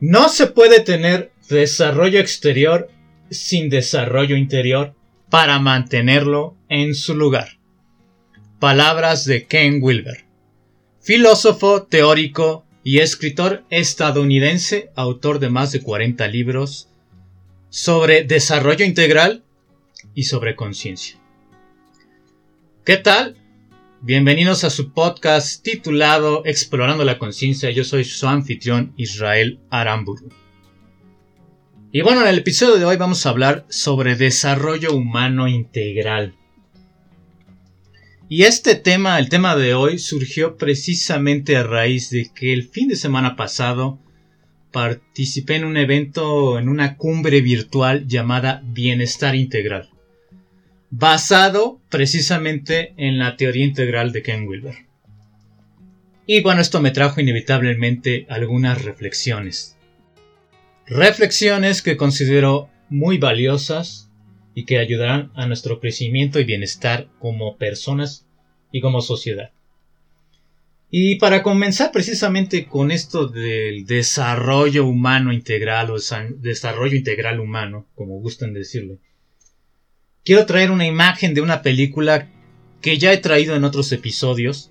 No se puede tener desarrollo exterior sin desarrollo interior para mantenerlo en su lugar. Palabras de Ken Wilber, filósofo, teórico y escritor estadounidense, autor de más de 40 libros sobre desarrollo integral y sobre conciencia. ¿Qué tal? Bienvenidos a su podcast titulado Explorando la Conciencia. Yo soy su anfitrión Israel Aramburu. Y bueno, en el episodio de hoy vamos a hablar sobre desarrollo humano integral. Y este tema, el tema de hoy, surgió precisamente a raíz de que el fin de semana pasado participé en un evento, en una cumbre virtual llamada Bienestar Integral basado precisamente en la teoría integral de Ken Wilber. Y bueno, esto me trajo inevitablemente algunas reflexiones. Reflexiones que considero muy valiosas y que ayudarán a nuestro crecimiento y bienestar como personas y como sociedad. Y para comenzar precisamente con esto del desarrollo humano integral o desarrollo integral humano, como gustan decirle, quiero traer una imagen de una película que ya he traído en otros episodios.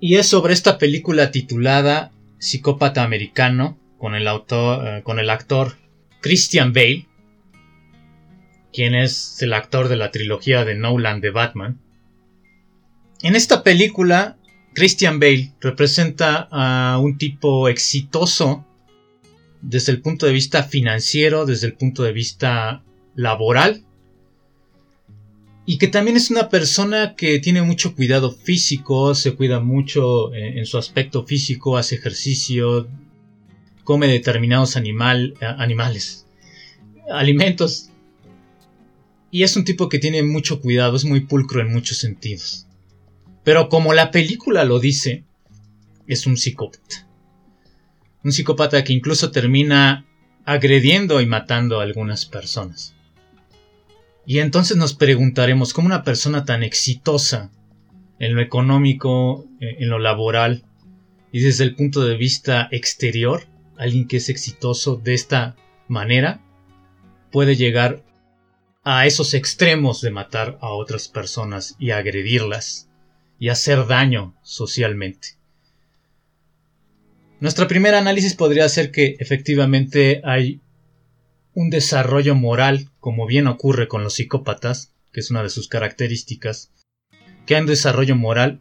Y es sobre esta película titulada Psicópata Americano con el, eh, con el actor Christian Bale, quien es el actor de la trilogía de Nolan de Batman. En esta película, Christian Bale representa a un tipo exitoso desde el punto de vista financiero, desde el punto de vista laboral y que también es una persona que tiene mucho cuidado físico, se cuida mucho en, su aspecto físico, hace ejercicio, come determinados animal, animales, alimentos. Y es un tipo que tiene mucho cuidado, es muy pulcro en muchos sentidos. Pero como la película lo dice, es un psicópata. Un psicópata que incluso termina agrediendo y matando a algunas personas. Y entonces nos preguntaremos cómo una persona tan exitosa en lo económico, eh, en lo laboral y desde el punto de vista exterior, alguien que es exitoso de esta manera, puede llegar a esos extremos de matar a otras personas y agredirlas y hacer daño socialmente. Nuestra primera análisis podría ser que efectivamente hay un desarrollo moral, como bien ocurre con los psicópatas, que es una de sus características, que hay un desarrollo moral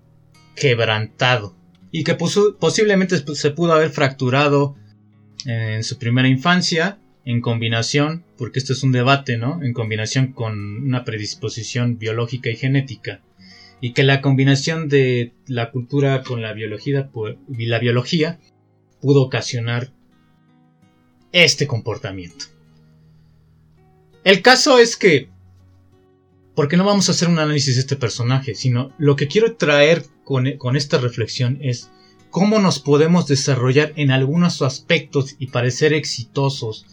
quebrantado y que posiblemente se pudo haber fracturado en su primera infancia en combinación, porque esto es un debate, ¿no? En combinación con una predisposición biológica y genética. Y que la combinación de la cultura con la biología, la biología pudo ocasionar este comportamiento. El caso es que... Porque no vamos a hacer un análisis de este personaje, sino lo que quiero traer con, con esta reflexión es cómo nos podemos desarrollar en algunos aspectos y parecer exitosos,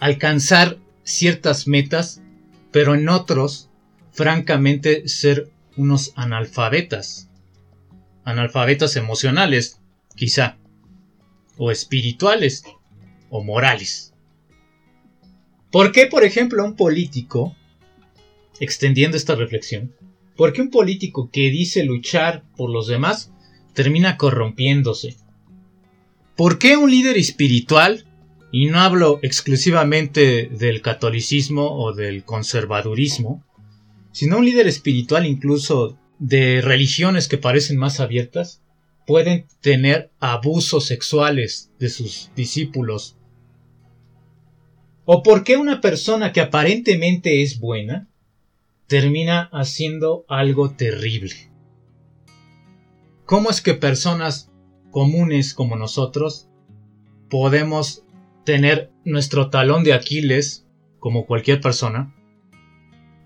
alcanzar ciertas metas, pero en otros, francamente, ser unos analfabetas. Analfabetas emocionales, quizá, o espirituales, o morales. ¿Por qué, por ejemplo, un político, extendiendo esta reflexión, por qué un político que dice luchar por los demás termina corrompiéndose? ¿Por qué un líder espiritual, y no hablo exclusivamente del catolicismo o del conservadurismo, sino un líder espiritual incluso de religiones que parecen más abiertas, pueden tener abusos sexuales de sus discípulos ¿O por qué una persona que aparentemente es buena termina haciendo algo terrible? ¿Cómo es que personas comunes como nosotros podemos tener nuestro talón de Aquiles, como cualquier persona,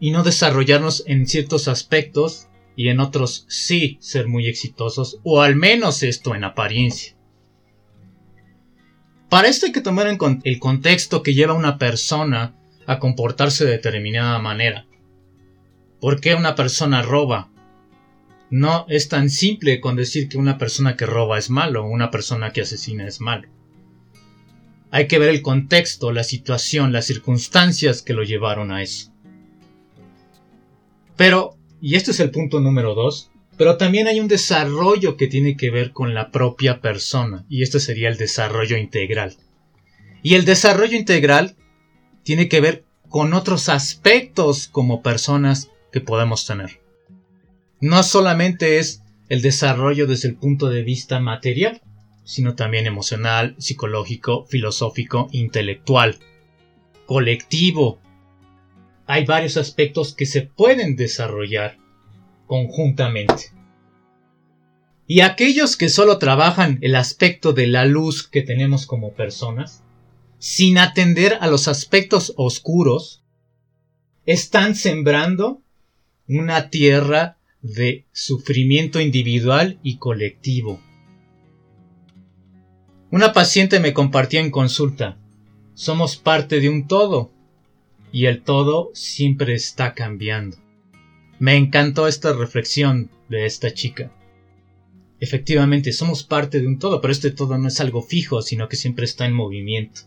y no desarrollarnos en ciertos aspectos y en otros sí ser muy exitosos, o al menos esto en apariencia? Para esto hay que tomar en el contexto que lleva a una persona a comportarse de determinada manera. ¿Por qué una persona roba? No es tan simple con decir que una persona que roba es malo o una persona que asesina es malo. Hay que ver el contexto, la situación, las circunstancias que lo llevaron a eso. Pero, y este es el punto número dos, pero también hay un desarrollo que tiene que ver con la propia persona, y este sería el desarrollo integral. Y el desarrollo integral tiene que ver con otros aspectos como personas que podemos tener. No solamente es el desarrollo desde el punto de vista material, sino también emocional, psicológico, filosófico, intelectual, colectivo. Hay varios aspectos que se pueden desarrollar conjuntamente. Y aquellos que solo trabajan el aspecto de la luz que tenemos como personas, sin atender a los aspectos oscuros, están sembrando una tierra de sufrimiento individual y colectivo. Una paciente me compartía en consulta, somos parte de un todo, y el todo siempre está cambiando. Me encantó esta reflexión de esta chica. Efectivamente, somos parte de un todo, pero este todo no es algo fijo, sino que siempre está en movimiento.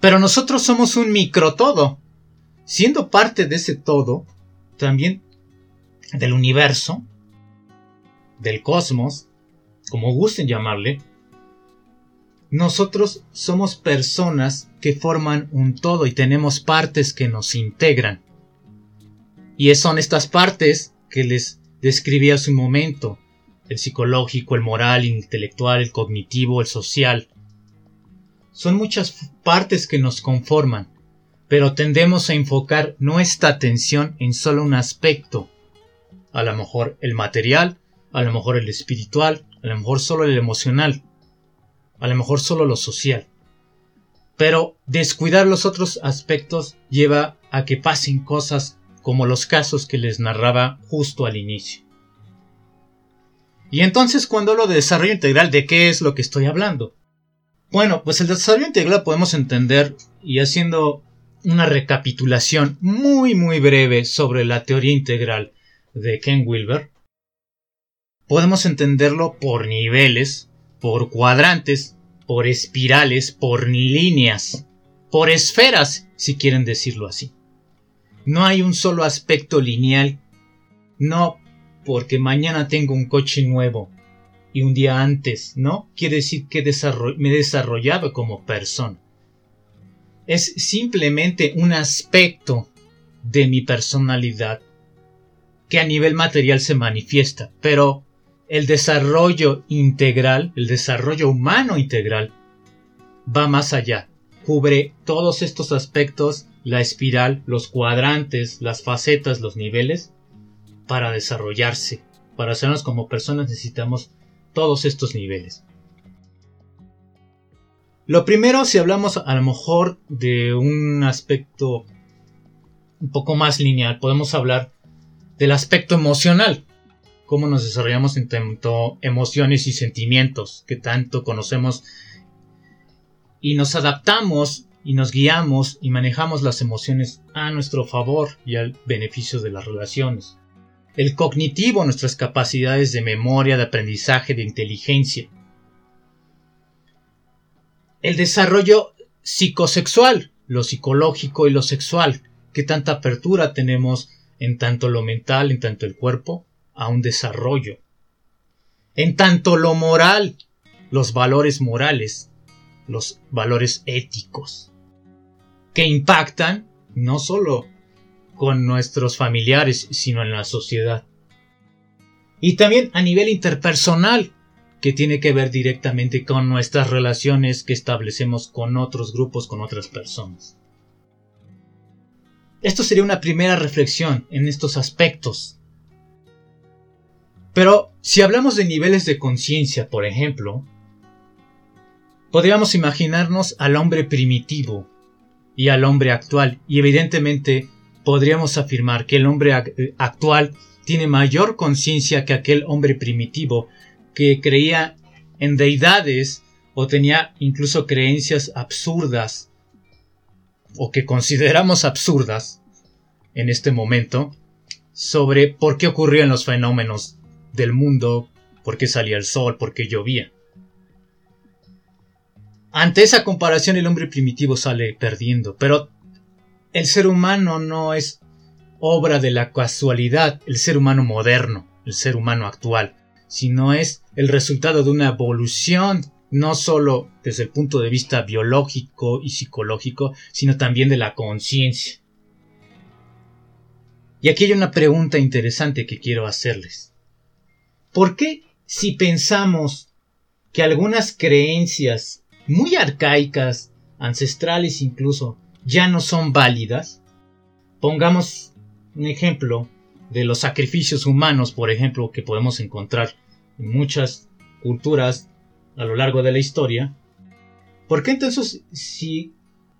Pero nosotros somos un micro todo. Siendo parte de ese todo, también del universo, del cosmos, como gusten llamarle, nosotros somos personas que forman un todo y tenemos partes que nos integran. Y son estas partes que les describí hace un momento. El psicológico, el moral, el intelectual, el cognitivo, el social. Son muchas partes que nos conforman, pero tendemos a enfocar nuestra atención en solo un aspecto. A lo mejor el material, a lo mejor el espiritual, a lo mejor solo el emocional a lo mejor solo lo social. Pero descuidar los otros aspectos lleva a que pasen cosas como los casos que les narraba justo al inicio. Y entonces cuando hablo de desarrollo integral, ¿de qué es lo que estoy hablando? Bueno, pues el desarrollo integral podemos entender, y haciendo una recapitulación muy muy breve sobre la teoría integral de Ken Wilber, podemos entenderlo por niveles por cuadrantes, por espirales, por líneas, por esferas, si quieren decirlo así. No hay un solo aspecto lineal. No porque mañana tengo un coche nuevo y un día antes, ¿no? Quiere decir que me he desarrollado como persona. Es simplemente un aspecto de mi personalidad que a nivel material se manifiesta, pero el desarrollo integral, el desarrollo humano integral, va más allá. Cubre todos estos aspectos, la espiral, los cuadrantes, las facetas, los niveles, para desarrollarse. Para hacernos como personas necesitamos todos estos niveles. Lo primero, si hablamos a lo mejor de un aspecto un poco más lineal, podemos hablar del aspecto emocional cómo nos desarrollamos en tanto emociones y sentimientos que tanto conocemos y nos adaptamos y nos guiamos y manejamos las emociones a nuestro favor y al beneficio de las relaciones. El cognitivo, nuestras capacidades de memoria, de aprendizaje, de inteligencia. El desarrollo psicosexual, lo psicológico y lo sexual, que tanta apertura tenemos en tanto lo mental, en tanto el cuerpo, a un desarrollo. En tanto lo moral, los valores morales, los valores éticos, que impactan no solo con nuestros familiares, sino en la sociedad. Y también a nivel interpersonal, que tiene que ver directamente con nuestras relaciones que establecemos con otros grupos, con otras personas. Esto sería una primera reflexión en estos aspectos pero si hablamos de niveles de conciencia, por ejemplo, podríamos imaginarnos al hombre primitivo y al hombre actual, y evidentemente podríamos afirmar que el hombre eh, actual tiene mayor conciencia que aquel hombre primitivo que creía en deidades o tenía incluso creencias absurdas o que consideramos absurdas en este momento sobre por qué ocurrían los fenómenos del mundo, por qué salía el sol, por qué llovía. Ante esa comparación el hombre primitivo sale perdiendo, pero el ser humano no es obra de la casualidad, el ser humano moderno, el ser humano actual, sino es el resultado de una evolución, no solo desde el punto de vista biológico y psicológico, sino también de la conciencia. Y aquí hay una pregunta interesante que quiero hacerles. ¿Por qué si pensamos que algunas creencias muy arcaicas, ancestrales incluso, ya no son válidas? Pongamos un ejemplo de los sacrificios humanos, por ejemplo, que podemos encontrar en muchas culturas a lo largo de la historia. ¿Por qué entonces si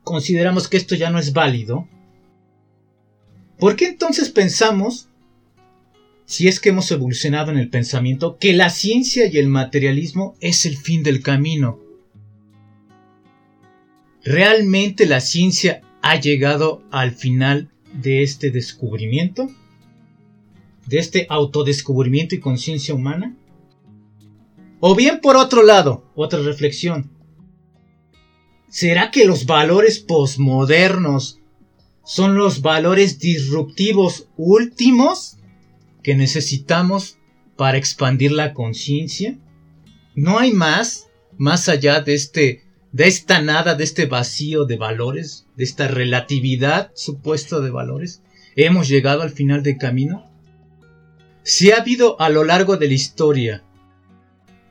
consideramos que esto ya no es válido, ¿Por qué entonces pensamos, si es que hemos evolucionado en el pensamiento, que la ciencia y el materialismo es el fin del camino? ¿Realmente la ciencia ha llegado al final de este descubrimiento? ¿De este autodescubrimiento y conciencia humana? O bien por otro lado, otra reflexión. ¿Será que los valores posmodernos son los valores disruptivos últimos que necesitamos para expandir la conciencia. No hay más, más allá de este, de esta nada, de este vacío de valores, de esta relatividad supuesta de valores. Hemos llegado al final del camino. Si ha habido a lo largo de la historia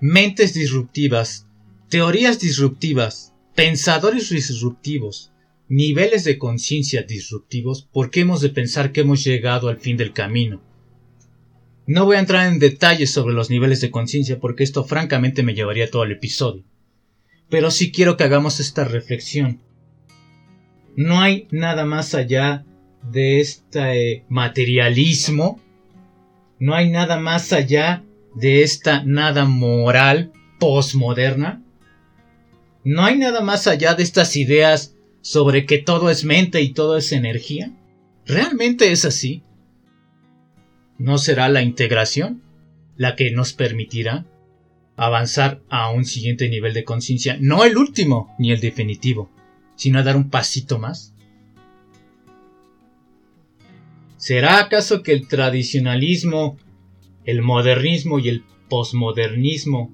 mentes disruptivas, teorías disruptivas, pensadores disruptivos, niveles de conciencia disruptivos, ¿por qué hemos de pensar que hemos llegado al fin del camino? No voy a entrar en detalles sobre los niveles de conciencia porque esto francamente me llevaría todo el episodio. Pero sí quiero que hagamos esta reflexión. No hay nada más allá de este materialismo, no hay nada más allá de esta nada moral postmoderna, no hay nada más allá de estas ideas sobre que todo es mente y todo es energía? ¿Realmente es así? ¿No será la integración la que nos permitirá avanzar a un siguiente nivel de conciencia? No el último ni el definitivo, sino a dar un pasito más. ¿Será acaso que el tradicionalismo, el modernismo y el posmodernismo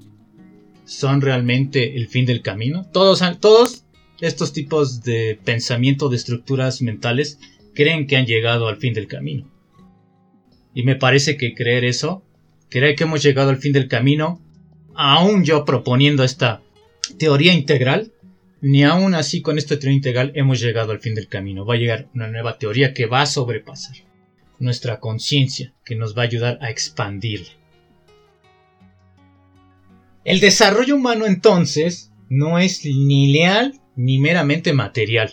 son realmente el fin del camino? Todos, todos estos tipos de pensamiento de estructuras mentales creen que han llegado al fin del camino. Y me parece que creer eso, creer que hemos llegado al fin del camino, aún yo proponiendo esta teoría integral, ni aún así con esta teoría integral hemos llegado al fin del camino. Va a llegar una nueva teoría que va a sobrepasar nuestra conciencia, que nos va a ayudar a expandirla. El desarrollo humano entonces no es ni leal ni meramente material.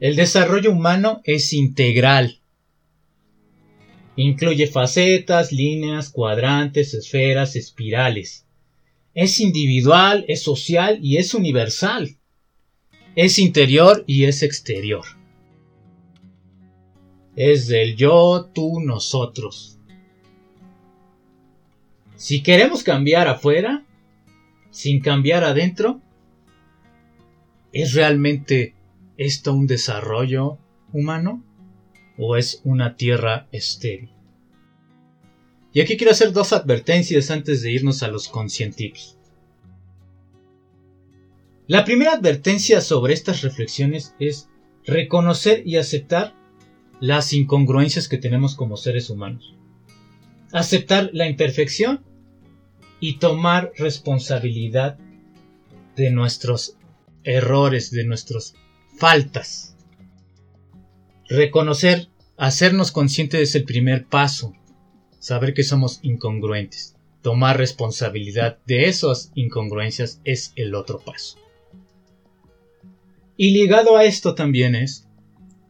El desarrollo humano es integral. Incluye facetas, líneas, cuadrantes, esferas, espirales. Es individual, es social y es universal. Es interior y es exterior. Es del yo, tú, nosotros. Si queremos cambiar afuera, sin cambiar adentro, ¿Es realmente esto un desarrollo humano o es una tierra estéril? Y aquí quiero hacer dos advertencias antes de irnos a los conscientivos. La primera advertencia sobre estas reflexiones es reconocer y aceptar las incongruencias que tenemos como seres humanos. Aceptar la imperfección y tomar responsabilidad de nuestros errores, de nuestras faltas. Reconocer, hacernos conscientes es el primer paso. Saber que somos incongruentes. Tomar responsabilidad de esas incongruencias es el otro paso. Y ligado a esto también es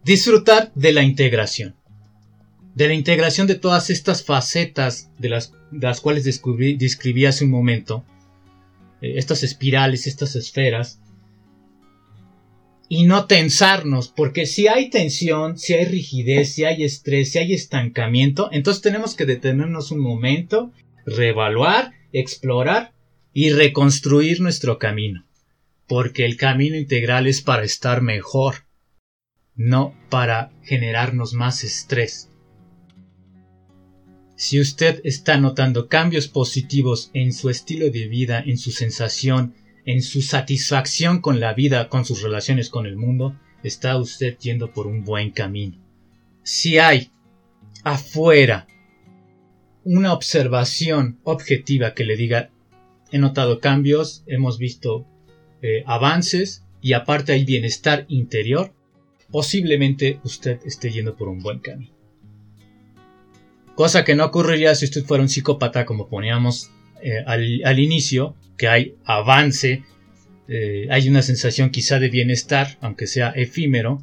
disfrutar de la integración. De la integración de todas estas facetas de las, cuales describí hace un momento. Eh, estas espirales, estas esferas, y no tensarnos, porque si hay tensión, si hay rigidez, si hay estrés, si hay estancamiento, entonces tenemos que detenernos un momento, reevaluar, explorar y reconstruir nuestro camino, porque el camino integral es para estar mejor, no para generarnos más estrés. Si usted está notando cambios positivos en su estilo de vida, en su sensación, en su satisfacción con la vida, con sus relaciones con el mundo, está usted yendo por un buen camino. Si hay afuera una observación objetiva que le diga he notado cambios, hemos visto eh, avances y aparte hay bienestar interior, posiblemente usted esté yendo por un buen camino. Cosa que no ocurriría si usted fuera un psicópata como poníamos eh, al, inicio, que hay avance, eh, hay una sensación quizá de bienestar, aunque sea efímero,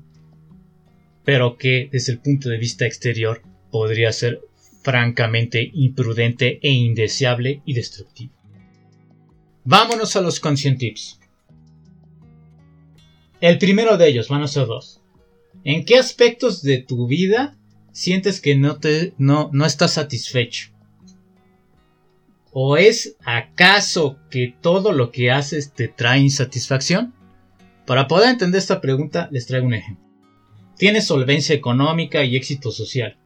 pero que desde el punto de vista exterior podría ser francamente imprudente e indeseable y destructivo. Vámonos a los conscient tips. El primero de ellos, van a ser dos. ¿En qué aspectos de tu vida sientes que no, te, no, no estás satisfecho? ¿O es acaso que todo lo que haces te trae insatisfacción? Para poder entender esta pregunta les traigo un ejemplo. Tienes solvencia económica y éxito social.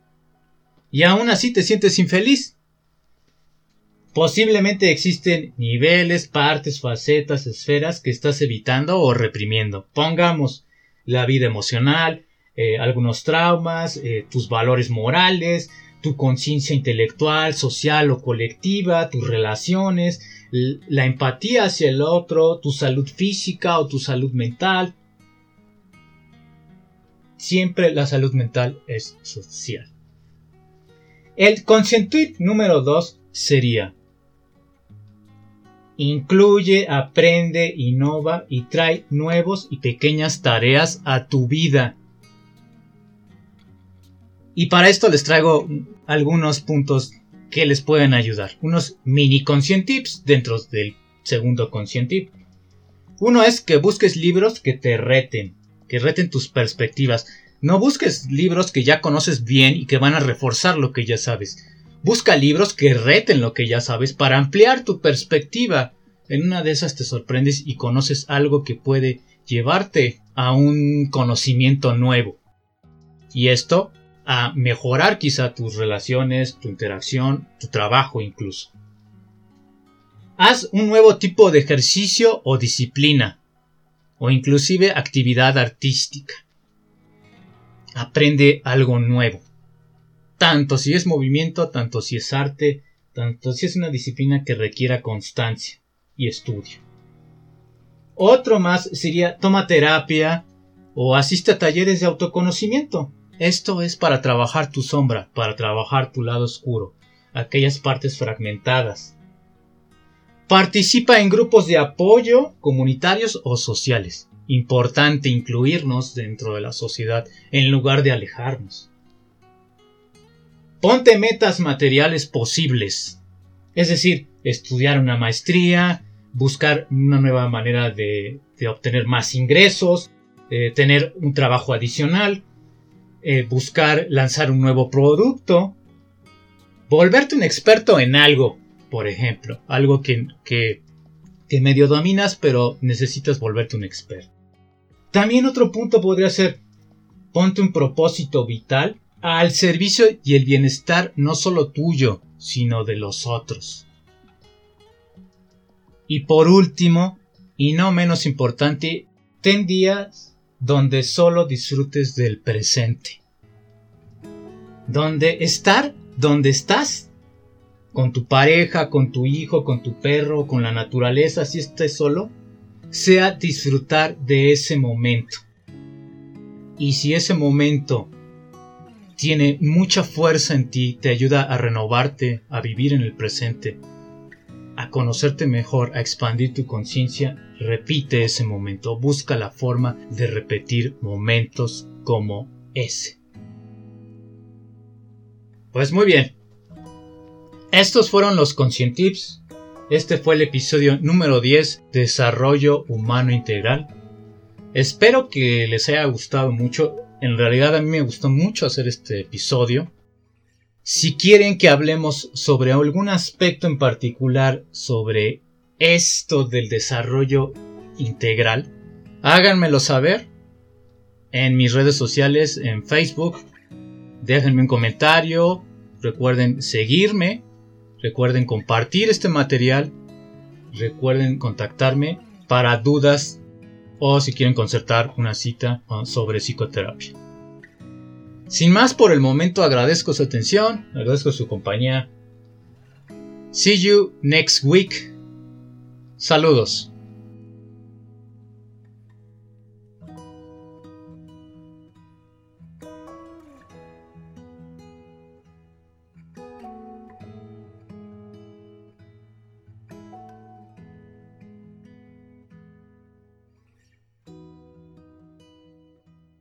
Y aún así te sientes infeliz. Posiblemente existen niveles, partes, facetas, esferas que estás evitando o reprimiendo. Pongamos la vida emocional, eh, algunos traumas, eh, tus valores morales, tu conciencia intelectual, social o colectiva, tus relaciones, la empatía hacia el otro, tu salud física o tu salud mental. Siempre la salud mental es social. El consentir número 2 sería Incluye, aprende, innova y trae nuevos y pequeñas tareas a tu vida. Y para esto les traigo algunos puntos que les pueden ayudar. Unos mini conscient tips dentro del segundo conscient tip. Uno es que busques libros que te reten, que reten tus perspectivas. No busques libros que ya conoces bien y que van a reforzar lo que ya sabes. Busca libros que reten lo que ya sabes para ampliar tu perspectiva. En una de esas te sorprendes y conoces algo que puede llevarte a un conocimiento nuevo. Y esto a mejorar quizá tus relaciones, tu interacción, tu trabajo incluso. Haz un nuevo tipo de ejercicio o disciplina, o inclusive actividad artística. Aprende algo nuevo. Tanto si es movimiento, tanto si es arte, tanto si es una disciplina que requiera constancia y estudio. Otro más sería toma terapia o asiste a talleres de autoconocimiento. Esto es para trabajar tu sombra, para trabajar tu lado oscuro, aquellas partes fragmentadas. Participa en grupos de apoyo comunitarios o sociales. Importante incluirnos dentro de la sociedad en lugar de alejarnos. Ponte metas materiales posibles. Es decir, estudiar una maestría, buscar una nueva manera de, obtener más ingresos, eh, tener un trabajo adicional, eh, buscar lanzar un nuevo producto, volverte un experto en algo, por ejemplo, algo que, que, que medio dominas pero necesitas volverte un experto. También otro punto podría ser, ponte un propósito vital al servicio y el bienestar no solo tuyo, sino de los otros. Y por último, y no menos importante, ten días donde solo disfrutes del presente. Donde estar donde estás, con tu pareja, con tu hijo, con tu perro, con la naturaleza, si estés solo, sea disfrutar de ese momento. Y si ese momento tiene mucha fuerza en ti, te ayuda a renovarte, a vivir en el presente, a conocerte mejor, a expandir tu conciencia, repite ese momento, busca la forma de repetir momentos como ese. Pues muy bien. Estos fueron los Conscientips. Este fue el episodio número 10, Desarrollo Humano Integral. Espero que les haya gustado mucho. En realidad a mí me gustó mucho hacer este episodio. Si quieren que hablemos sobre algún aspecto en particular sobre esto del desarrollo integral, háganmelo saber en mis redes sociales, en Facebook. Déjenme un comentario. Recuerden seguirme. Recuerden compartir este material. Recuerden contactarme para dudas o si quieren concertar una cita sobre psicoterapia. Sin más por el momento agradezco su atención, agradezco su compañía. See you next week. Saludos.